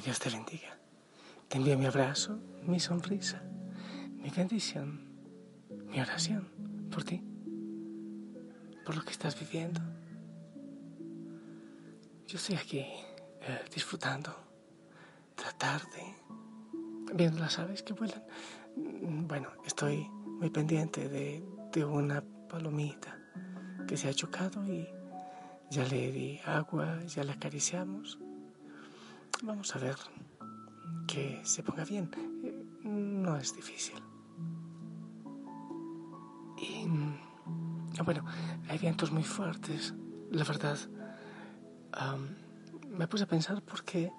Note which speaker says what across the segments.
Speaker 1: Dios te bendiga. Te envío mi abrazo, mi sonrisa, mi bendición, mi oración por ti, por lo que estás viviendo. Yo estoy aquí eh, disfrutando tarde, viendo las aves que vuelan. Bueno, estoy muy pendiente de, de una palomita que se ha chocado y ya le di agua, ya la acariciamos. Vamos a ver que se ponga bien. Eh, No es difícil. Y mm, bueno, hay vientos muy fuertes. La verdad, me puse a pensar por qué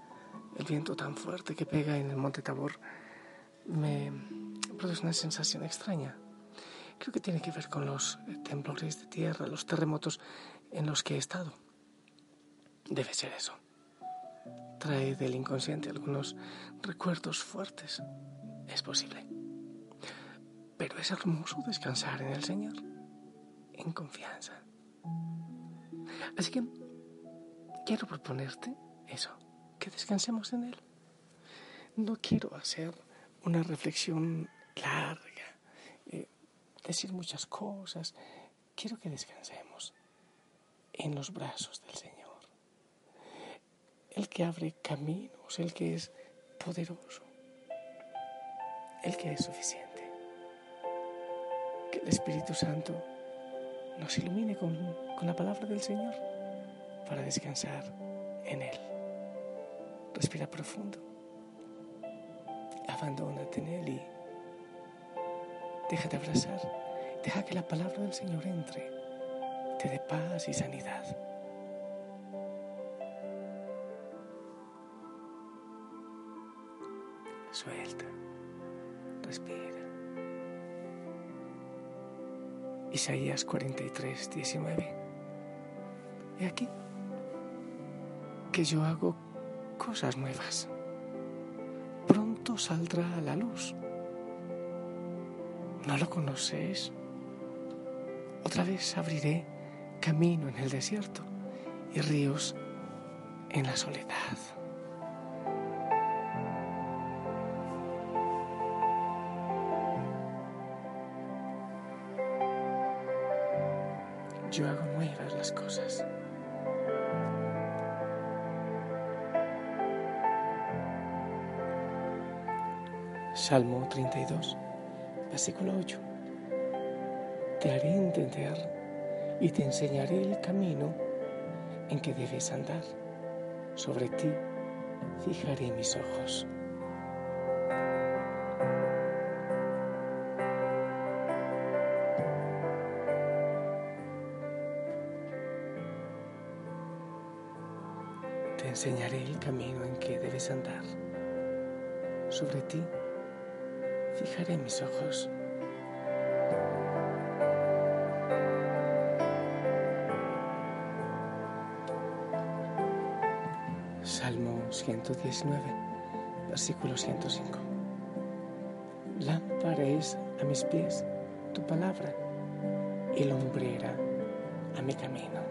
Speaker 1: el viento tan fuerte que pega en el Monte Tabor me produce una sensación extraña. Creo que tiene que ver con los eh, temblores de tierra, los terremotos en los que he estado. Debe ser eso. Trae del inconsciente algunos recuerdos fuertes. Es posible. Pero es hermoso descansar en el Señor, en confianza. Así que quiero proponerte eso, que descansemos en Él. No quiero hacer una reflexión larga, eh, decir muchas cosas. Quiero que descansemos en los brazos del Señor. El que abre caminos, el que es poderoso, el que es suficiente. Que el Espíritu Santo nos ilumine con, con la palabra del Señor para descansar en Él. Respira profundo. Abandónate en Él y déjate abrazar. Deja que la palabra del Señor entre, te dé paz y sanidad. Suelta, respira. Isaías 43, 19. Y aquí que yo hago cosas nuevas. Pronto saldrá a la luz. ¿No lo conoces? Otra vez abriré camino en el desierto y ríos en la soledad. Yo hago nuevas las cosas. Salmo 32, versículo 8. Te haré entender y te enseñaré el camino en que debes andar. Sobre ti fijaré mis ojos. Camino en que debes andar. Sobre ti fijaré mis ojos. Salmo 119, versículo 105. Lámpara es a mis pies tu palabra y lumbrera a mi camino.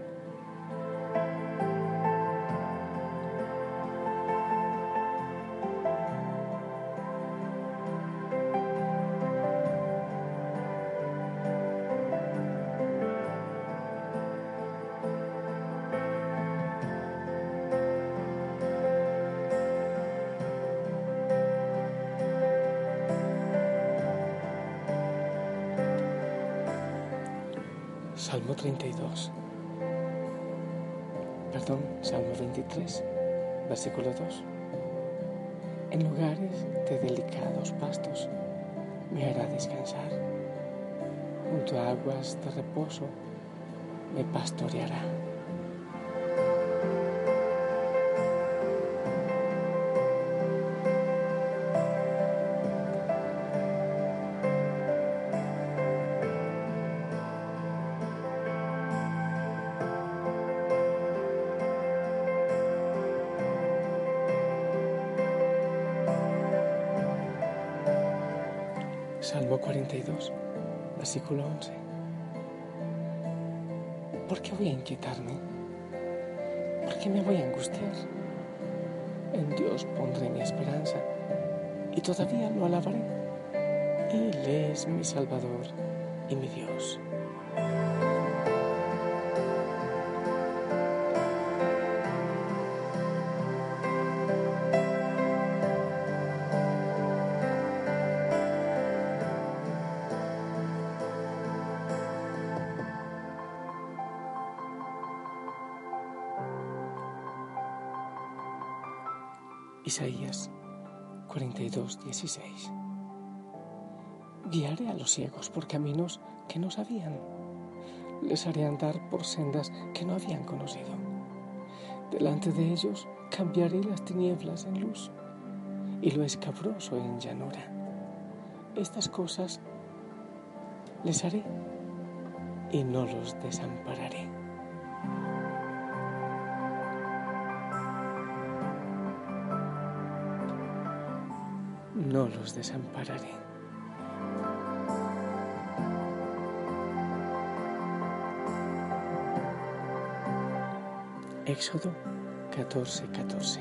Speaker 1: Salmo 32. Perdón, Salmo 23, versículo 2. En lugares de delicados pastos me hará descansar. Junto a aguas de reposo me pastoreará. 42, versículo 11. ¿Por qué voy a inquietarme? ¿Por qué me voy a angustiar? En Dios pondré mi esperanza y todavía lo alabaré. Él es mi Salvador y mi Dios. Isaías 42, 16. Guiaré a los ciegos por caminos que no sabían. Les haré andar por sendas que no habían conocido. Delante de ellos cambiaré las tinieblas en luz y lo escabroso en llanura. Estas cosas les haré y no los desampararé. No los desampararé. Éxodo 14, 14.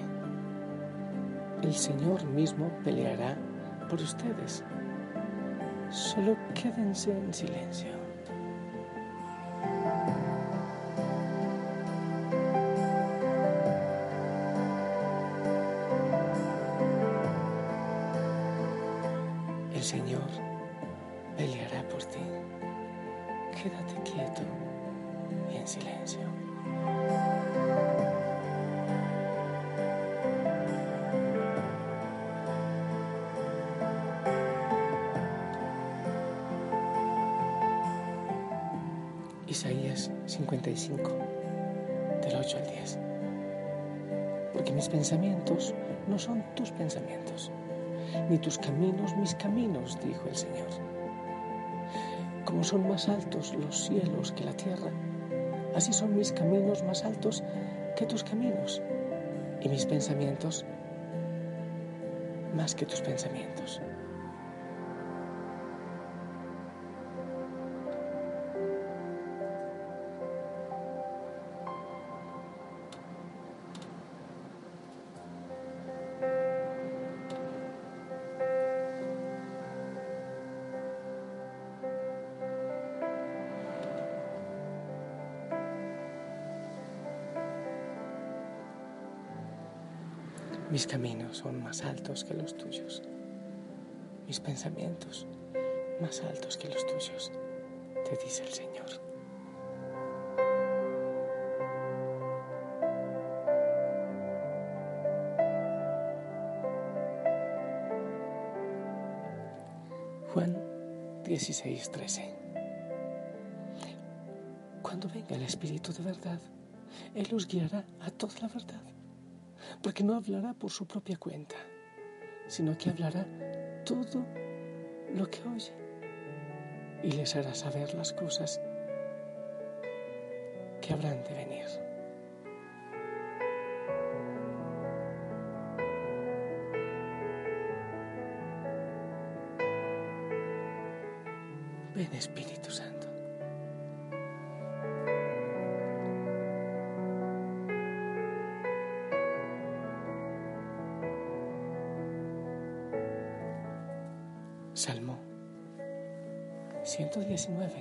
Speaker 1: El Señor mismo peleará por ustedes. Solo quédense en silencio. Señor peleará por ti. Quédate quieto y en silencio. Isaías 55, del 8 al 10. Porque mis pensamientos no son tus pensamientos ni tus caminos mis caminos, dijo el Señor. Como son más altos los cielos que la tierra, así son mis caminos más altos que tus caminos, y mis pensamientos más que tus pensamientos. Mis caminos son más altos que los tuyos. Mis pensamientos más altos que los tuyos, te dice el Señor. Juan 16, 13. Cuando venga el Espíritu de verdad, Él os guiará a toda la verdad porque no hablará por su propia cuenta, sino que hablará todo lo que oye y les hará saber las cosas que habrán de venir. Ven Espíritu Santo. 119,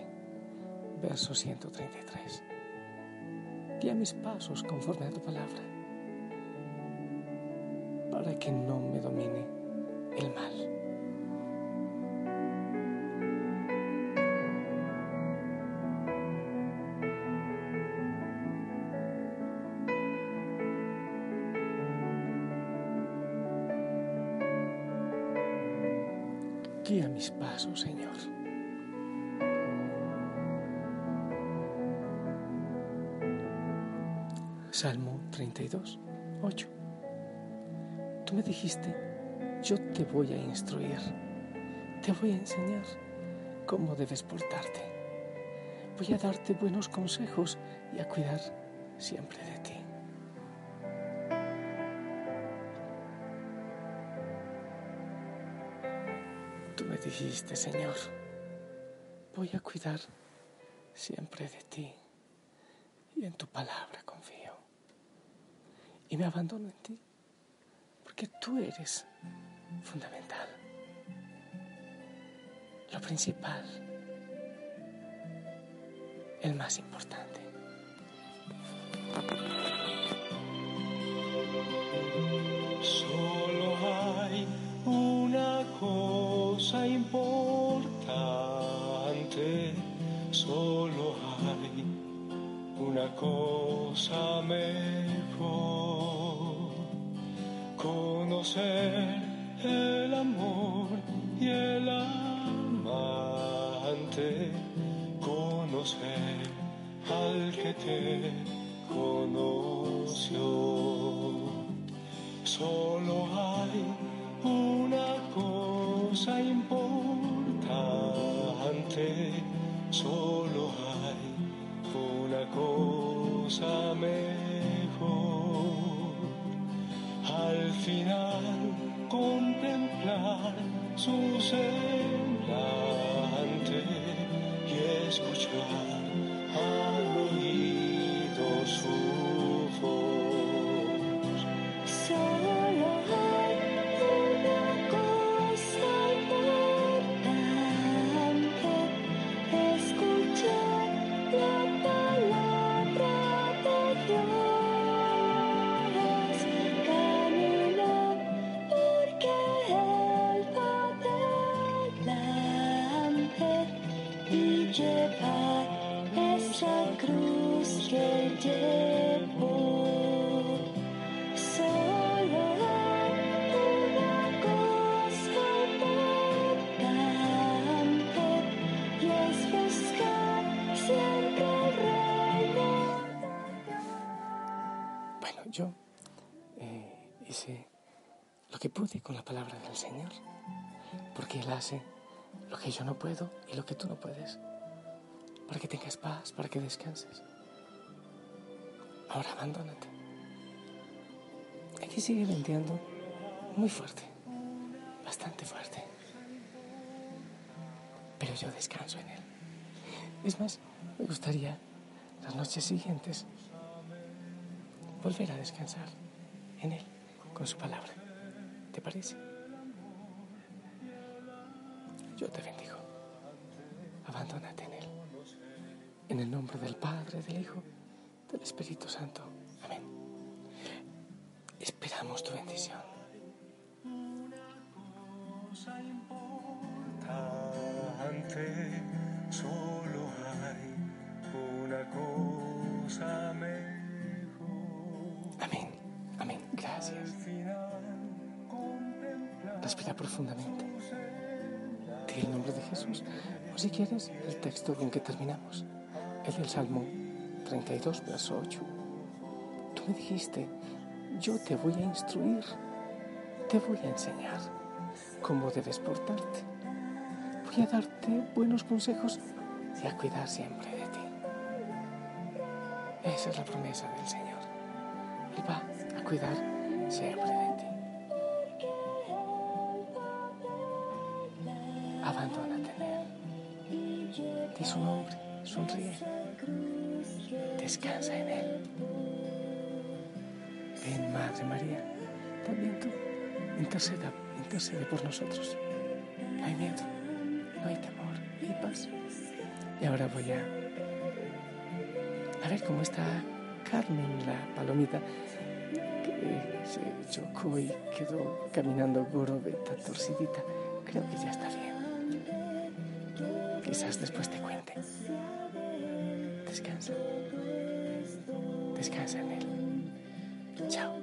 Speaker 1: verso 133. Guía mis pasos conforme a tu palabra, para que no me domine el mal. Guía mis pasos, Señor. Salmo 32, 8. Tú me dijiste, yo te voy a instruir, te voy a enseñar cómo debes portarte. Voy a darte buenos consejos y a cuidar siempre de ti. Tú me dijiste, Señor, voy a cuidar siempre de ti y en tu palabra. Y me abandono en ti, porque tú eres fundamental, lo principal, el más importante.
Speaker 2: Solo hay una cosa importante, solo hay una cosa mejor, conocer el amor y el amante, conocer al que te conoció. Solo hay una cosa importante, solo hay una cosa mejor. Al final contemplar su semblante y escuchar
Speaker 1: pude con la palabra del Señor, porque Él hace lo que yo no puedo y lo que tú no puedes, para que tengas paz, para que descanses. Ahora abandónate. Aquí sigue venteando muy fuerte, bastante fuerte, pero yo descanso en Él. Es más, me gustaría las noches siguientes volver a descansar en Él con su palabra. ¿Te parece? Yo te bendigo. Abandónate en Él. En el nombre del Padre, del Hijo, del Espíritu Santo. Amén. Esperamos tu bendición. Profundamente. Di el nombre de Jesús. O si quieres, el texto con que terminamos. El del Salmo 32, verso 8. Tú me dijiste, yo te voy a instruir, te voy a enseñar cómo debes portarte. Voy a darte buenos consejos y a cuidar siempre de ti. Esa es la promesa del Señor. Él va a cuidar siempre Di su nombre, sonríe. Descansa en Él. Ven, Madre María, también tú, interceda, intercede por nosotros. No hay miedo, no hay temor, hay paz. Y ahora voy a, a ver cómo está Carmen, la palomita, que se chocó y quedó caminando gorobeta, torcidita. Creo que ya está bien. Quizás después te cuente. Descansa. Descansa en él. Chao.